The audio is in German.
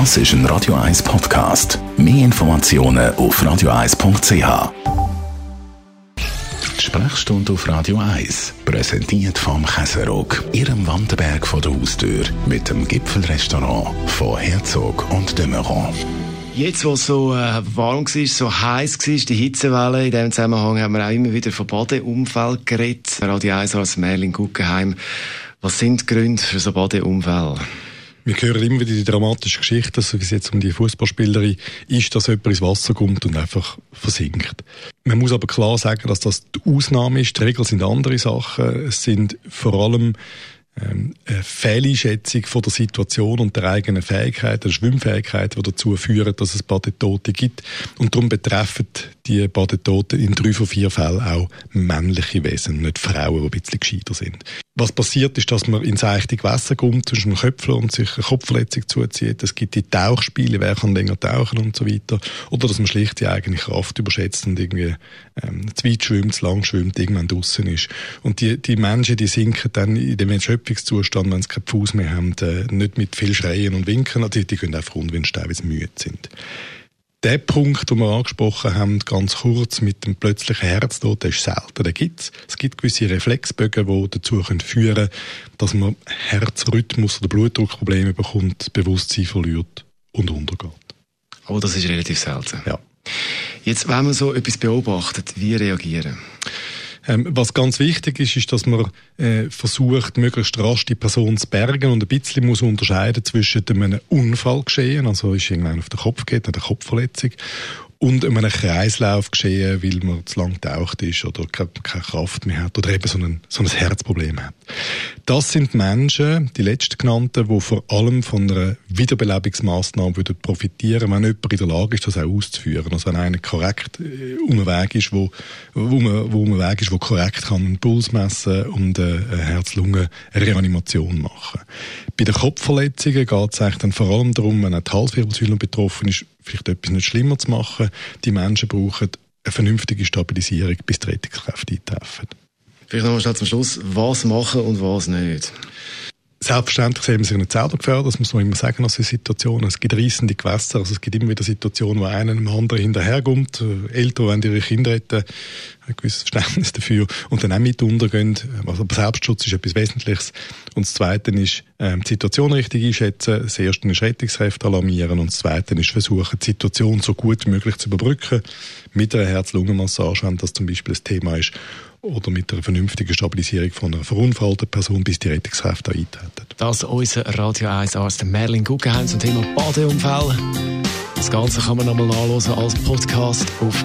Das ist ein Radio 1 Podcast. Mehr Informationen auf radio1.ch. Die Sprechstunde auf Radio 1, präsentiert vom Käserock, Ihrem Wanderberg vor der Haustür, mit dem Gipfelrestaurant von Herzog und de Meuron. Jetzt, wo es so äh, warm war, so heiß war, die Hitzewelle, in diesem Zusammenhang haben wir auch immer wieder von Badeunfall geredet. Radio 1 als Merlin Guggenheim. Was sind die Gründe für so Badeunfälle? Wir hören immer wieder die dramatische Geschichte, so wie es jetzt um die Fußballspielerin ist, dass jemand ins Wasser kommt und einfach versinkt. Man muss aber klar sagen, dass das die Ausnahme ist. Die Regel sind andere Sachen. Es sind vor allem ähm, eine Fehleinschätzung von der Situation und der eigenen Fähigkeit, der Schwimmfähigkeit, die dazu führen, dass es Badetote gibt. Und darum betreffen die Badetoten in drei von vier Fällen auch männliche Wesen, nicht Frauen, die ein bisschen gescheiter sind. Was passiert ist, dass man ins seichte Gewässer kommt, zwischen dem Köpfler und sich eine Kopfverletzung zuzieht. Es gibt die Tauchspiele, wer kann länger tauchen und so weiter. Oder dass man schlicht die eigene Kraft überschätzt und irgendwie ähm, zu weit schwimmt, zu lang schwimmt, irgendwann draußen ist. Und die, die Menschen, die sinken dann in dem Erschöpfungszustand, wenn sie keinen Fuß mehr haben, äh, nicht mit viel Schreien und Winken, die, die gehen einfach runter, wenn sie teilweise müde sind. Der Punkt, den wir angesprochen haben, ganz kurz mit dem plötzlichen Herztod, der ist selten. Den gibt's. Es gibt gewisse Reflexbögen, die dazu führen können, dass man Herzrhythmus oder Blutdruckprobleme bekommt, Bewusstsein verliert und untergeht. Aber das ist relativ selten. Ja. Jetzt, wenn man so etwas beobachtet, wie reagieren? Ähm, was ganz wichtig ist, ist, dass man äh, versucht, möglichst rasch die Person zu bergen und ein bisschen muss unterscheiden zwischen einem Unfall geschehen, also ist irgendwann auf den Kopf geht, eine Kopfverletzung, und einem Kreislauf geschehen, weil man zu lang getaucht ist oder keine, Kraft mehr hat oder eben so ein, so ein Herzproblem hat. Das sind Menschen, die letztgenannten, die vor allem von einer Wiederbelebungsmaßnahme würden profitieren, wenn jemand in der Lage ist, das auch auszuführen. Also wenn einer korrekt äh, um einen Weg ist, wo, wo, man, wo um Weg ist, wo korrekt kann einen Puls messen und äh, eine Herz-Lungen-Reanimation machen. Bei den Kopfverletzungen geht es dann vor allem darum, wenn eine Halswirbelsäule betroffen ist, vielleicht etwas nicht schlimmer zu machen. Die Menschen brauchen eine vernünftige Stabilisierung, bis die Rettungskräfte eintreffen. Vielleicht noch mal zum Schluss, was machen und was nicht? Selbstverständlich sehen wir sich nicht selber gefährdet, das muss man immer sagen, aus Situationen. Es gibt reissende Gewässer, also es gibt immer wieder Situationen, wo einer dem anderen hinterherkommt. Eltern wollen ihre Kinder retten, ein gewisses Verständnis dafür und dann auch mit untergehen. Also Selbstschutz ist etwas Wesentliches. Und das Zweite ist, ähm, die Situation richtig einschätzen. Das Erste ist Rettungskräfte alarmieren und das Zweite ist versuchen, die Situation so gut wie möglich zu überbrücken. Mit einer Herz-Lungen-Massage, wenn das zum Beispiel das Thema ist oder mit einer vernünftigen Stabilisierung von einer verunfallten Person, bis die Rettungskräfte eintreten. Das unser Radio 1 Arzt Merlin Guggenheim zum Thema Badeunfall. Das Ganze kann man nochmal nachlesen als Podcast auf